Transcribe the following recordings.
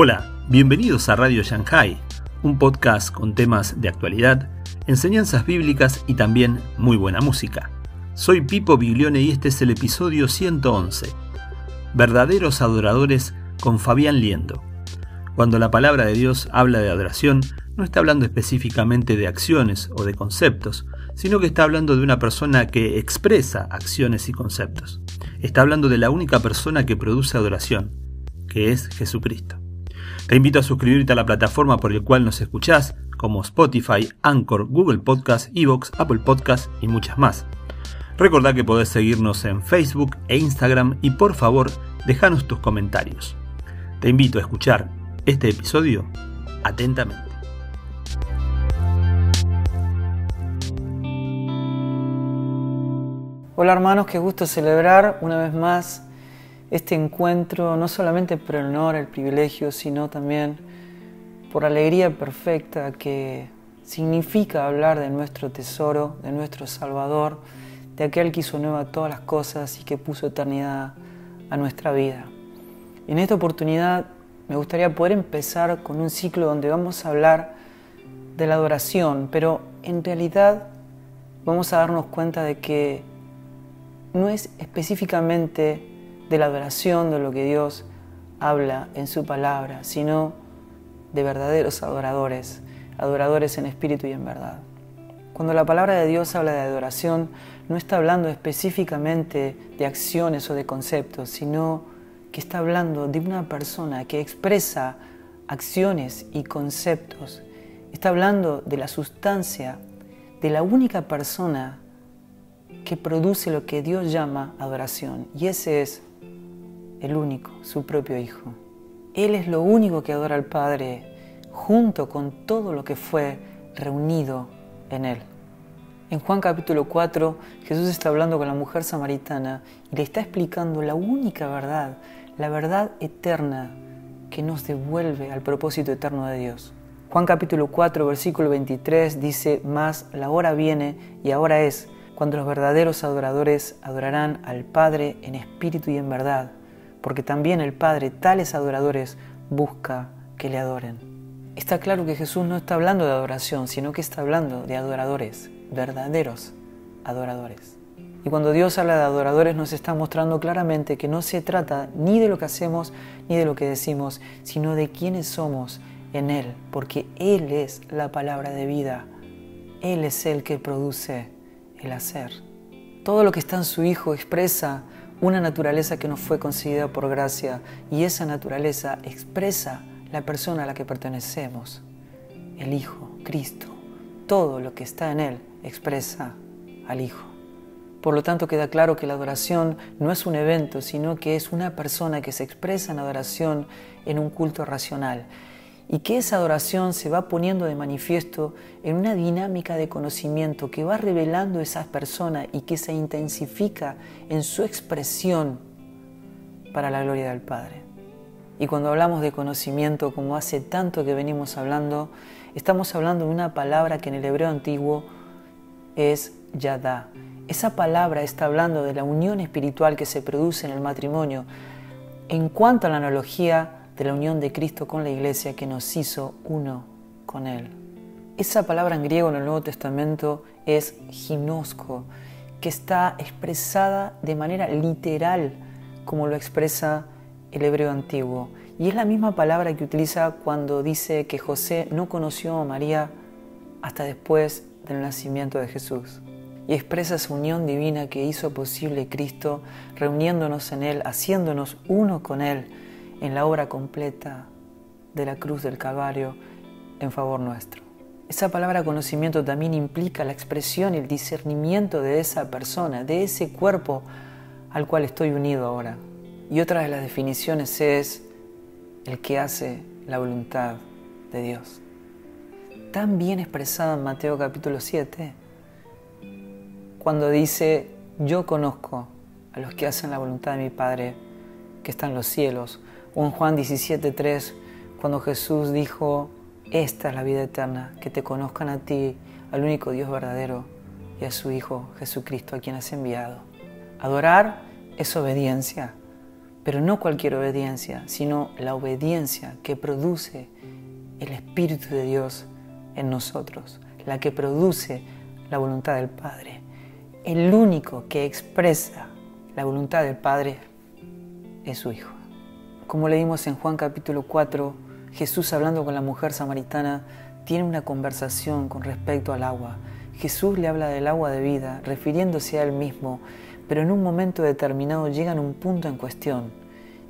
Hola, bienvenidos a Radio Shanghai, un podcast con temas de actualidad, enseñanzas bíblicas y también muy buena música. Soy Pipo Biglione y este es el episodio 111. Verdaderos adoradores con Fabián Liendo. Cuando la palabra de Dios habla de adoración, no está hablando específicamente de acciones o de conceptos, sino que está hablando de una persona que expresa acciones y conceptos. Está hablando de la única persona que produce adoración, que es Jesucristo. Te invito a suscribirte a la plataforma por el cual nos escuchás, como Spotify, Anchor, Google Podcast, Evox, Apple Podcast y muchas más. Recordá que podés seguirnos en Facebook e Instagram y por favor, déjanos tus comentarios. Te invito a escuchar este episodio atentamente. Hola hermanos, qué gusto celebrar una vez más este encuentro, no solamente por el honor, el privilegio, sino también por alegría perfecta que significa hablar de nuestro tesoro, de nuestro Salvador, de aquel que hizo nueva todas las cosas y que puso eternidad a nuestra vida. En esta oportunidad me gustaría poder empezar con un ciclo donde vamos a hablar de la adoración, pero en realidad vamos a darnos cuenta de que no es específicamente de la adoración de lo que Dios habla en su palabra, sino de verdaderos adoradores, adoradores en espíritu y en verdad. Cuando la palabra de Dios habla de adoración, no está hablando específicamente de acciones o de conceptos, sino que está hablando de una persona que expresa acciones y conceptos. Está hablando de la sustancia de la única persona que produce lo que Dios llama adoración. Y ese es el único, su propio Hijo. Él es lo único que adora al Padre junto con todo lo que fue reunido en Él. En Juan capítulo 4, Jesús está hablando con la mujer samaritana y le está explicando la única verdad, la verdad eterna que nos devuelve al propósito eterno de Dios. Juan capítulo 4, versículo 23 dice, Mas la hora viene y ahora es cuando los verdaderos adoradores adorarán al Padre en espíritu y en verdad, porque también el Padre tales adoradores busca que le adoren. Está claro que Jesús no está hablando de adoración, sino que está hablando de adoradores, verdaderos adoradores. Y cuando Dios habla de adoradores nos está mostrando claramente que no se trata ni de lo que hacemos ni de lo que decimos, sino de quiénes somos en Él, porque Él es la palabra de vida, Él es el que produce el hacer. Todo lo que está en su Hijo expresa una naturaleza que nos fue concedida por gracia y esa naturaleza expresa la persona a la que pertenecemos, el Hijo, Cristo. Todo lo que está en Él expresa al Hijo. Por lo tanto, queda claro que la adoración no es un evento, sino que es una persona que se expresa en adoración en un culto racional y que esa adoración se va poniendo de manifiesto en una dinámica de conocimiento que va revelando esa persona y que se intensifica en su expresión para la gloria del Padre. Y cuando hablamos de conocimiento, como hace tanto que venimos hablando, estamos hablando de una palabra que en el hebreo antiguo es yada. Esa palabra está hablando de la unión espiritual que se produce en el matrimonio. En cuanto a la analogía, de la unión de Cristo con la iglesia que nos hizo uno con Él. Esa palabra en griego en el Nuevo Testamento es ginosko, que está expresada de manera literal como lo expresa el hebreo antiguo. Y es la misma palabra que utiliza cuando dice que José no conoció a María hasta después del nacimiento de Jesús. Y expresa esa unión divina que hizo posible Cristo, reuniéndonos en Él, haciéndonos uno con Él en la obra completa de la cruz del Calvario en favor nuestro. Esa palabra conocimiento también implica la expresión y el discernimiento de esa persona, de ese cuerpo al cual estoy unido ahora. Y otra de las definiciones es el que hace la voluntad de Dios. Tan bien expresada en Mateo capítulo 7, cuando dice, yo conozco a los que hacen la voluntad de mi Padre que está en los cielos, o en Juan 17:3, cuando Jesús dijo, esta es la vida eterna, que te conozcan a ti, al único Dios verdadero, y a su Hijo Jesucristo, a quien has enviado. Adorar es obediencia, pero no cualquier obediencia, sino la obediencia que produce el Espíritu de Dios en nosotros, la que produce la voluntad del Padre. El único que expresa la voluntad del Padre es su Hijo. Como leímos en Juan capítulo 4, Jesús hablando con la mujer samaritana tiene una conversación con respecto al agua. Jesús le habla del agua de vida, refiriéndose a él mismo, pero en un momento determinado llega a un punto en cuestión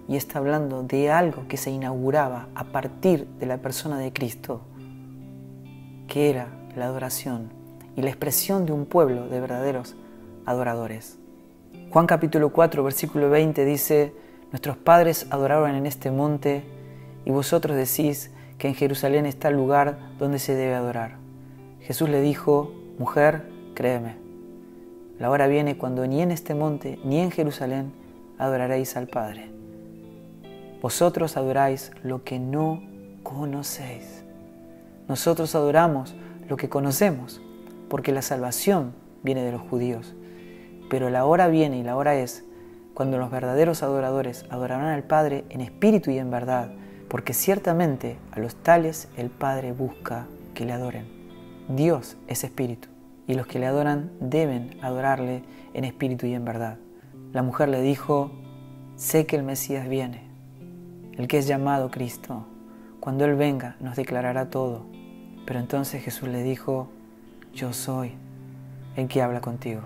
y está hablando de algo que se inauguraba a partir de la persona de Cristo, que era la adoración y la expresión de un pueblo de verdaderos adoradores. Juan capítulo 4, versículo 20 dice, Nuestros padres adoraron en este monte y vosotros decís que en Jerusalén está el lugar donde se debe adorar. Jesús le dijo, Mujer, créeme, la hora viene cuando ni en este monte ni en Jerusalén adoraréis al Padre. Vosotros adoráis lo que no conocéis. Nosotros adoramos lo que conocemos, porque la salvación viene de los judíos. Pero la hora viene y la hora es cuando los verdaderos adoradores adorarán al Padre en espíritu y en verdad, porque ciertamente a los tales el Padre busca que le adoren. Dios es espíritu, y los que le adoran deben adorarle en espíritu y en verdad. La mujer le dijo, sé que el Mesías viene, el que es llamado Cristo. Cuando Él venga nos declarará todo. Pero entonces Jesús le dijo, yo soy el que habla contigo.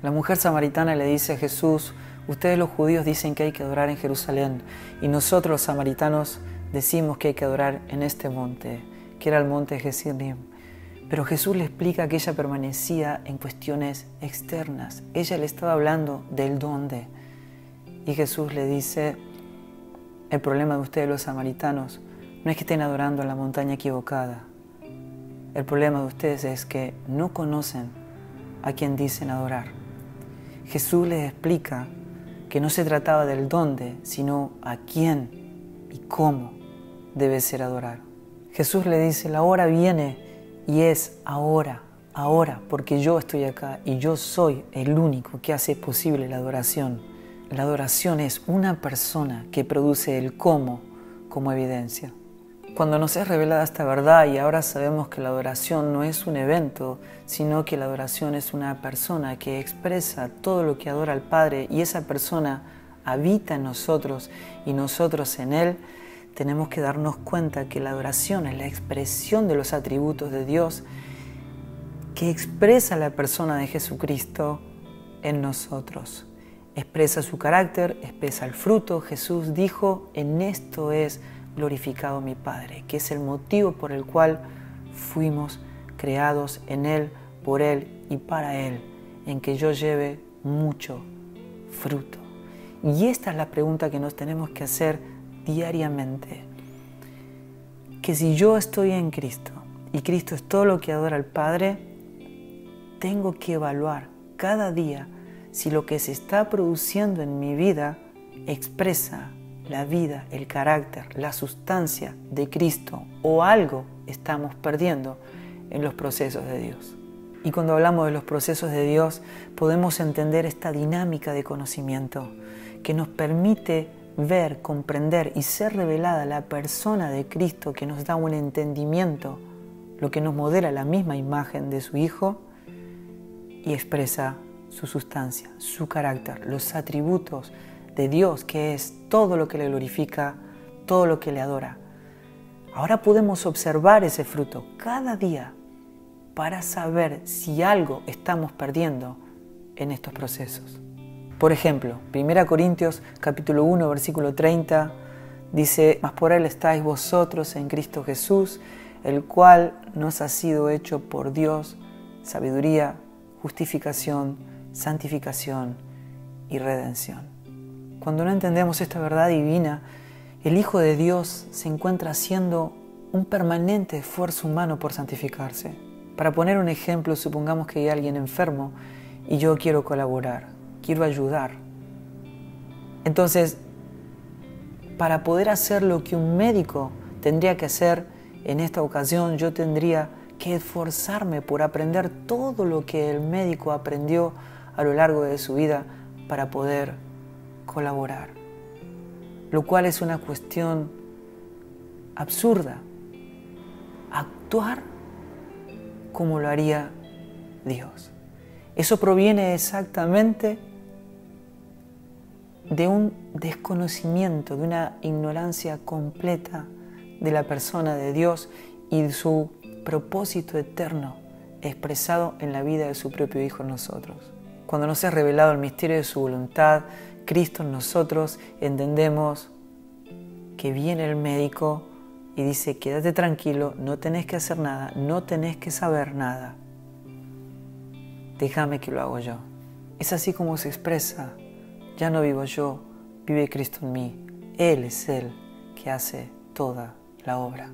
La mujer samaritana le dice a Jesús, ustedes los judíos dicen que hay que adorar en Jerusalén y nosotros los samaritanos decimos que hay que adorar en este monte, que era el monte Gerizim. Pero Jesús le explica que ella permanecía en cuestiones externas. Ella le estaba hablando del dónde. Y Jesús le dice, el problema de ustedes los samaritanos no es que estén adorando en la montaña equivocada. El problema de ustedes es que no conocen a quien dicen adorar. Jesús les explica que no se trataba del dónde, sino a quién y cómo debe ser adorar. Jesús le dice, la hora viene y es ahora, ahora, porque yo estoy acá y yo soy el único que hace posible la adoración. La adoración es una persona que produce el cómo como evidencia. Cuando nos es revelada esta verdad y ahora sabemos que la adoración no es un evento, sino que la adoración es una persona que expresa todo lo que adora al Padre y esa persona habita en nosotros y nosotros en Él, tenemos que darnos cuenta que la adoración es la expresión de los atributos de Dios que expresa la persona de Jesucristo en nosotros. Expresa su carácter, expresa el fruto. Jesús dijo, en esto es glorificado mi Padre, que es el motivo por el cual fuimos creados en Él, por Él y para Él, en que yo lleve mucho fruto. Y esta es la pregunta que nos tenemos que hacer diariamente. Que si yo estoy en Cristo y Cristo es todo lo que adora al Padre, tengo que evaluar cada día si lo que se está produciendo en mi vida expresa la vida, el carácter, la sustancia de Cristo o algo estamos perdiendo en los procesos de Dios. Y cuando hablamos de los procesos de Dios, podemos entender esta dinámica de conocimiento que nos permite ver, comprender y ser revelada la persona de Cristo que nos da un entendimiento, lo que nos modela la misma imagen de su Hijo y expresa su sustancia, su carácter, los atributos de Dios, que es todo lo que le glorifica, todo lo que le adora. Ahora podemos observar ese fruto cada día para saber si algo estamos perdiendo en estos procesos. Por ejemplo, 1 Corintios capítulo 1 versículo 30 dice, mas por él estáis vosotros en Cristo Jesús, el cual nos ha sido hecho por Dios sabiduría, justificación, santificación y redención. Cuando no entendemos esta verdad divina, el Hijo de Dios se encuentra haciendo un permanente esfuerzo humano por santificarse. Para poner un ejemplo, supongamos que hay alguien enfermo y yo quiero colaborar quiero ayudar. Entonces, para poder hacer lo que un médico tendría que hacer en esta ocasión, yo tendría que esforzarme por aprender todo lo que el médico aprendió a lo largo de su vida para poder colaborar. lo cual es una cuestión absurda. Actuar como lo haría Dios. Eso proviene exactamente de un desconocimiento, de una ignorancia completa de la persona de Dios y de su propósito eterno expresado en la vida de su propio Hijo en nosotros. Cuando nos es revelado el misterio de su voluntad, Cristo en nosotros, entendemos que viene el médico y dice, quédate tranquilo, no tenés que hacer nada, no tenés que saber nada. Déjame que lo hago yo. Es así como se expresa, ya no vivo yo, vive Cristo en mí. Él es Él que hace toda la obra.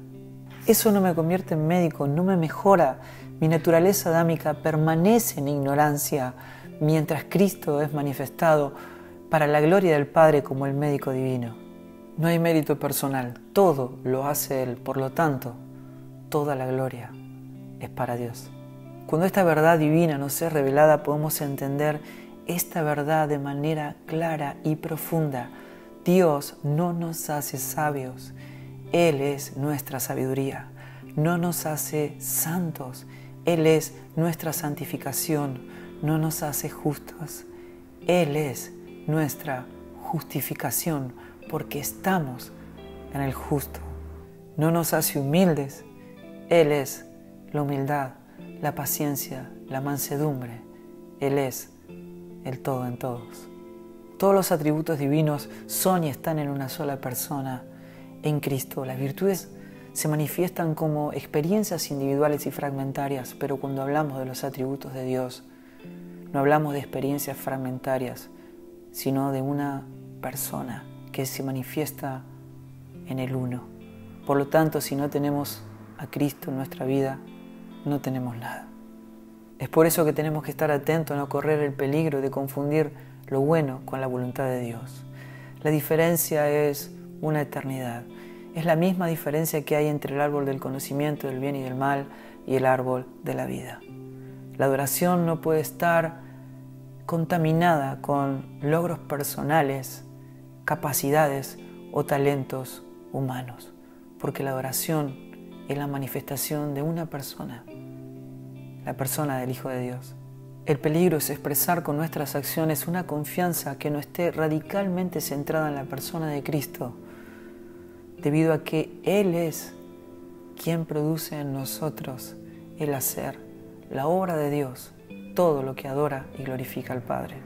Eso no me convierte en médico, no me mejora. Mi naturaleza adámica permanece en ignorancia mientras Cristo es manifestado para la gloria del Padre como el médico divino. No hay mérito personal, todo lo hace Él, por lo tanto, toda la gloria es para Dios. Cuando esta verdad divina nos es revelada podemos entender esta verdad de manera clara y profunda. Dios no nos hace sabios, Él es nuestra sabiduría. No nos hace santos, Él es nuestra santificación. No nos hace justos, Él es nuestra justificación porque estamos en el justo. No nos hace humildes, Él es la humildad, la paciencia, la mansedumbre. Él es el todo en todos. Todos los atributos divinos son y están en una sola persona, en Cristo. Las virtudes se manifiestan como experiencias individuales y fragmentarias, pero cuando hablamos de los atributos de Dios, no hablamos de experiencias fragmentarias, sino de una persona que se manifiesta en el uno. Por lo tanto, si no tenemos a Cristo en nuestra vida, no tenemos nada. Es por eso que tenemos que estar atentos a no correr el peligro de confundir lo bueno con la voluntad de Dios. La diferencia es una eternidad. Es la misma diferencia que hay entre el árbol del conocimiento del bien y del mal y el árbol de la vida. La adoración no puede estar contaminada con logros personales capacidades o talentos humanos, porque la adoración es la manifestación de una persona, la persona del Hijo de Dios. El peligro es expresar con nuestras acciones una confianza que no esté radicalmente centrada en la persona de Cristo, debido a que Él es quien produce en nosotros el hacer, la obra de Dios, todo lo que adora y glorifica al Padre.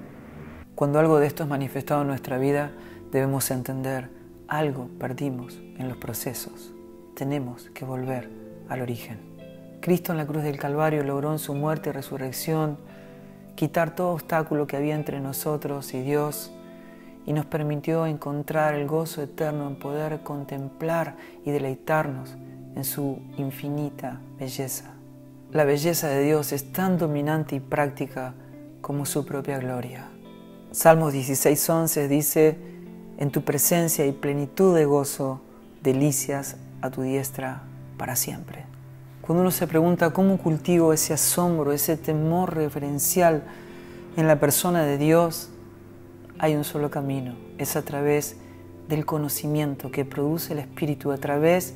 Cuando algo de esto es manifestado en nuestra vida, debemos entender algo perdimos en los procesos. Tenemos que volver al origen. Cristo en la cruz del Calvario logró en su muerte y resurrección quitar todo obstáculo que había entre nosotros y Dios y nos permitió encontrar el gozo eterno en poder contemplar y deleitarnos en su infinita belleza. La belleza de Dios es tan dominante y práctica como su propia gloria. Salmos 16:11 dice, en tu presencia y plenitud de gozo, delicias a tu diestra para siempre. Cuando uno se pregunta cómo cultivo ese asombro, ese temor referencial en la persona de Dios, hay un solo camino, es a través del conocimiento que produce el Espíritu, a través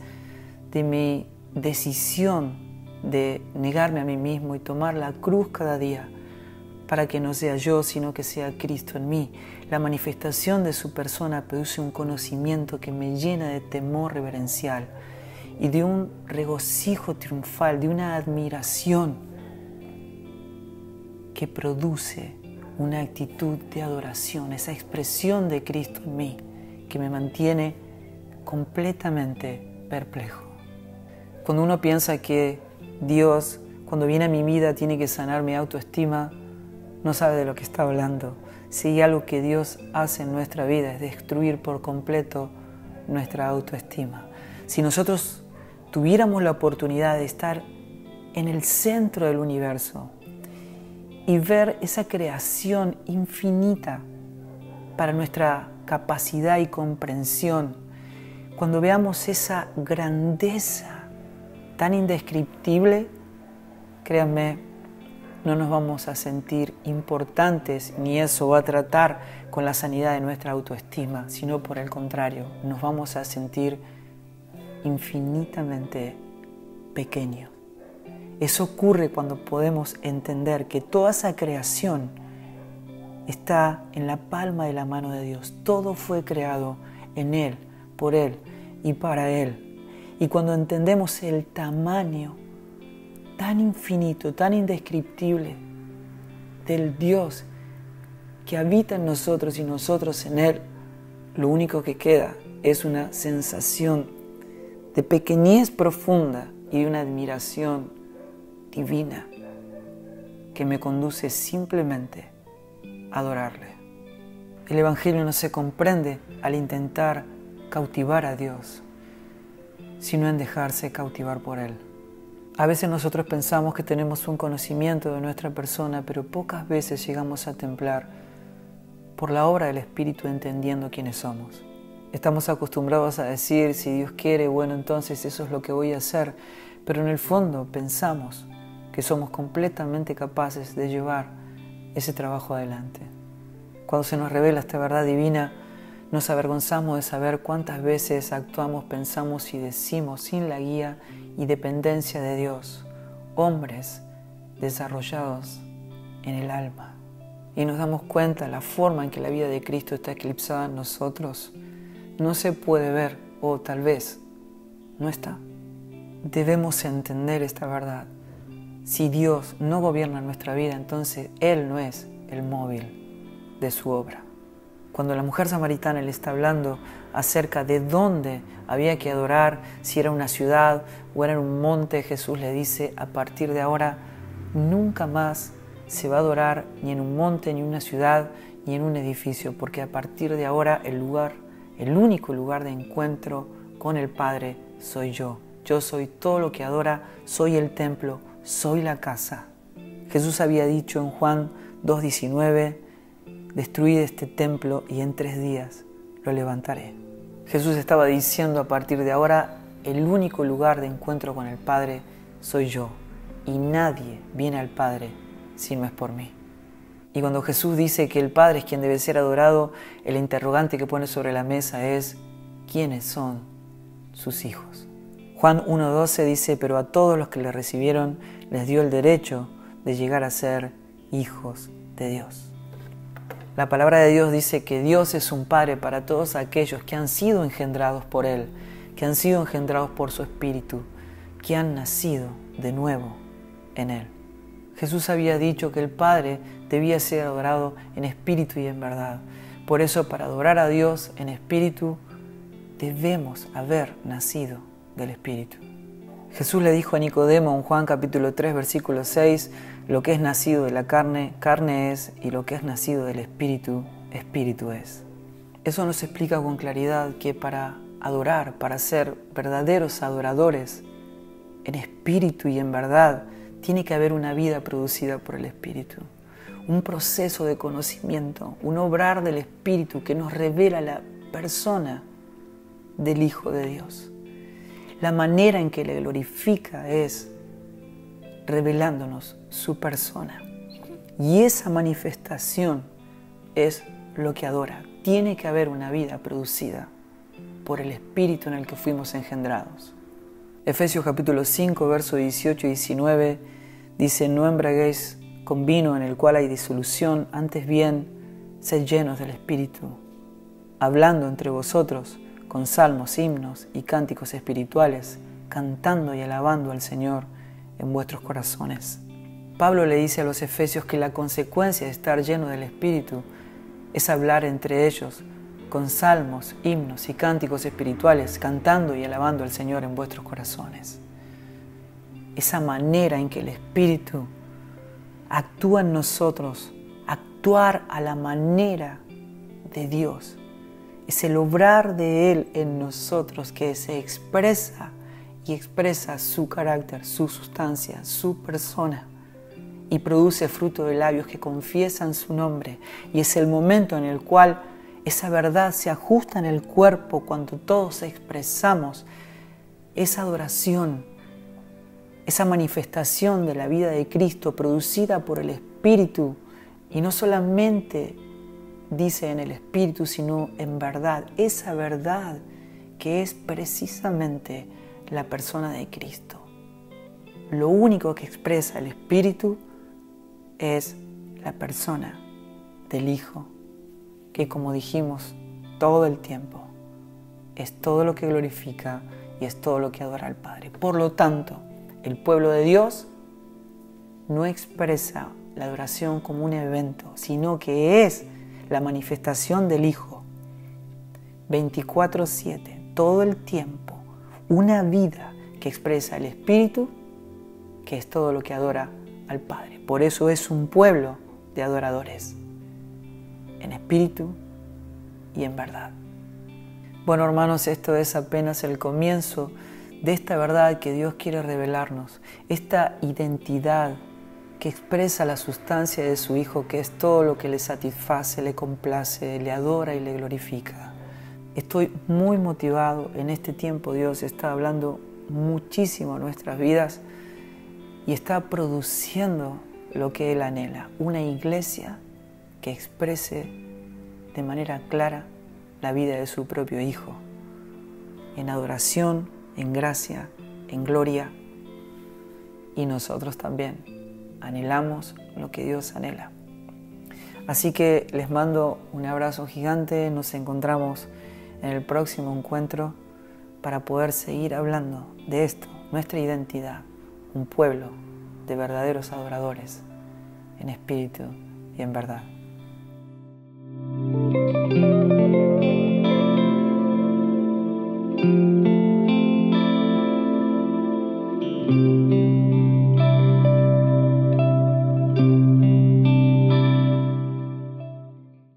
de mi decisión de negarme a mí mismo y tomar la cruz cada día para que no sea yo, sino que sea Cristo en mí. La manifestación de su persona produce un conocimiento que me llena de temor reverencial y de un regocijo triunfal, de una admiración que produce una actitud de adoración, esa expresión de Cristo en mí que me mantiene completamente perplejo. Cuando uno piensa que Dios, cuando viene a mi vida, tiene que sanar mi autoestima, no sabe de lo que está hablando. Si algo que Dios hace en nuestra vida es destruir por completo nuestra autoestima. Si nosotros tuviéramos la oportunidad de estar en el centro del universo y ver esa creación infinita para nuestra capacidad y comprensión, cuando veamos esa grandeza tan indescriptible, créanme, no nos vamos a sentir importantes ni eso va a tratar con la sanidad de nuestra autoestima, sino por el contrario, nos vamos a sentir infinitamente pequeños. Eso ocurre cuando podemos entender que toda esa creación está en la palma de la mano de Dios. Todo fue creado en Él, por Él y para Él. Y cuando entendemos el tamaño tan infinito, tan indescriptible del Dios que habita en nosotros y nosotros en Él, lo único que queda es una sensación de pequeñez profunda y una admiración divina que me conduce simplemente a adorarle. El Evangelio no se comprende al intentar cautivar a Dios, sino en dejarse cautivar por Él. A veces nosotros pensamos que tenemos un conocimiento de nuestra persona, pero pocas veces llegamos a templar por la obra del Espíritu entendiendo quiénes somos. Estamos acostumbrados a decir, si Dios quiere, bueno, entonces eso es lo que voy a hacer, pero en el fondo pensamos que somos completamente capaces de llevar ese trabajo adelante. Cuando se nos revela esta verdad divina, nos avergonzamos de saber cuántas veces actuamos, pensamos y decimos sin la guía y dependencia de Dios, hombres desarrollados en el alma. Y nos damos cuenta la forma en que la vida de Cristo está eclipsada en nosotros. No se puede ver, o tal vez no está. Debemos entender esta verdad si Dios no gobierna nuestra vida, entonces Él no es el móvil de su obra. Cuando la mujer samaritana le está hablando acerca de dónde había que adorar, si era una ciudad o era un monte, Jesús le dice, a partir de ahora nunca más se va a adorar ni en un monte, ni en una ciudad, ni en un edificio, porque a partir de ahora el lugar, el único lugar de encuentro con el Padre soy yo. Yo soy todo lo que adora, soy el templo, soy la casa. Jesús había dicho en Juan 2.19, destruid este templo y en tres días lo levantaré. Jesús estaba diciendo a partir de ahora, el único lugar de encuentro con el Padre soy yo y nadie viene al Padre si no es por mí. Y cuando Jesús dice que el Padre es quien debe ser adorado, el interrogante que pone sobre la mesa es, ¿quiénes son sus hijos? Juan 1.12 dice, pero a todos los que le recibieron les dio el derecho de llegar a ser hijos de Dios. La palabra de Dios dice que Dios es un Padre para todos aquellos que han sido engendrados por Él, que han sido engendrados por su Espíritu, que han nacido de nuevo en Él. Jesús había dicho que el Padre debía ser adorado en espíritu y en verdad. Por eso, para adorar a Dios en espíritu, debemos haber nacido del Espíritu. Jesús le dijo a Nicodemo en Juan capítulo 3 versículo 6, lo que es nacido de la carne, carne es, y lo que es nacido del Espíritu, Espíritu es. Eso nos explica con claridad que para adorar, para ser verdaderos adoradores, en espíritu y en verdad, tiene que haber una vida producida por el Espíritu, un proceso de conocimiento, un obrar del Espíritu que nos revela la persona del Hijo de Dios la manera en que le glorifica es revelándonos su persona. Y esa manifestación es lo que adora. Tiene que haber una vida producida por el Espíritu en el que fuimos engendrados. Efesios capítulo 5, verso 18 y 19 dice, no embraguéis con vino en el cual hay disolución, antes bien, sed llenos del Espíritu, hablando entre vosotros con salmos, himnos y cánticos espirituales, cantando y alabando al Señor en vuestros corazones. Pablo le dice a los efesios que la consecuencia de estar lleno del Espíritu es hablar entre ellos con salmos, himnos y cánticos espirituales, cantando y alabando al Señor en vuestros corazones. Esa manera en que el Espíritu actúa en nosotros, actuar a la manera de Dios, es el obrar de Él en nosotros que se expresa y expresa su carácter, su sustancia, su persona y produce fruto de labios que confiesan su nombre. Y es el momento en el cual esa verdad se ajusta en el cuerpo cuando todos expresamos esa adoración esa manifestación de la vida de Cristo producida por el Espíritu y no solamente dice en el Espíritu, sino en verdad, esa verdad que es precisamente la persona de Cristo. Lo único que expresa el Espíritu es la persona del Hijo, que como dijimos todo el tiempo, es todo lo que glorifica y es todo lo que adora al Padre. Por lo tanto, el pueblo de Dios no expresa la adoración como un evento, sino que es la manifestación del Hijo. 24/7, todo el tiempo, una vida que expresa el Espíritu, que es todo lo que adora al Padre. Por eso es un pueblo de adoradores, en espíritu y en verdad. Bueno hermanos, esto es apenas el comienzo de esta verdad que Dios quiere revelarnos, esta identidad que expresa la sustancia de su Hijo, que es todo lo que le satisface, le complace, le adora y le glorifica. Estoy muy motivado en este tiempo, Dios está hablando muchísimo a nuestras vidas y está produciendo lo que Él anhela, una iglesia que exprese de manera clara la vida de su propio Hijo, en adoración, en gracia, en gloria, y nosotros también anhelamos lo que Dios anhela. Así que les mando un abrazo gigante, nos encontramos en el próximo encuentro para poder seguir hablando de esto, nuestra identidad, un pueblo de verdaderos adoradores, en espíritu y en verdad.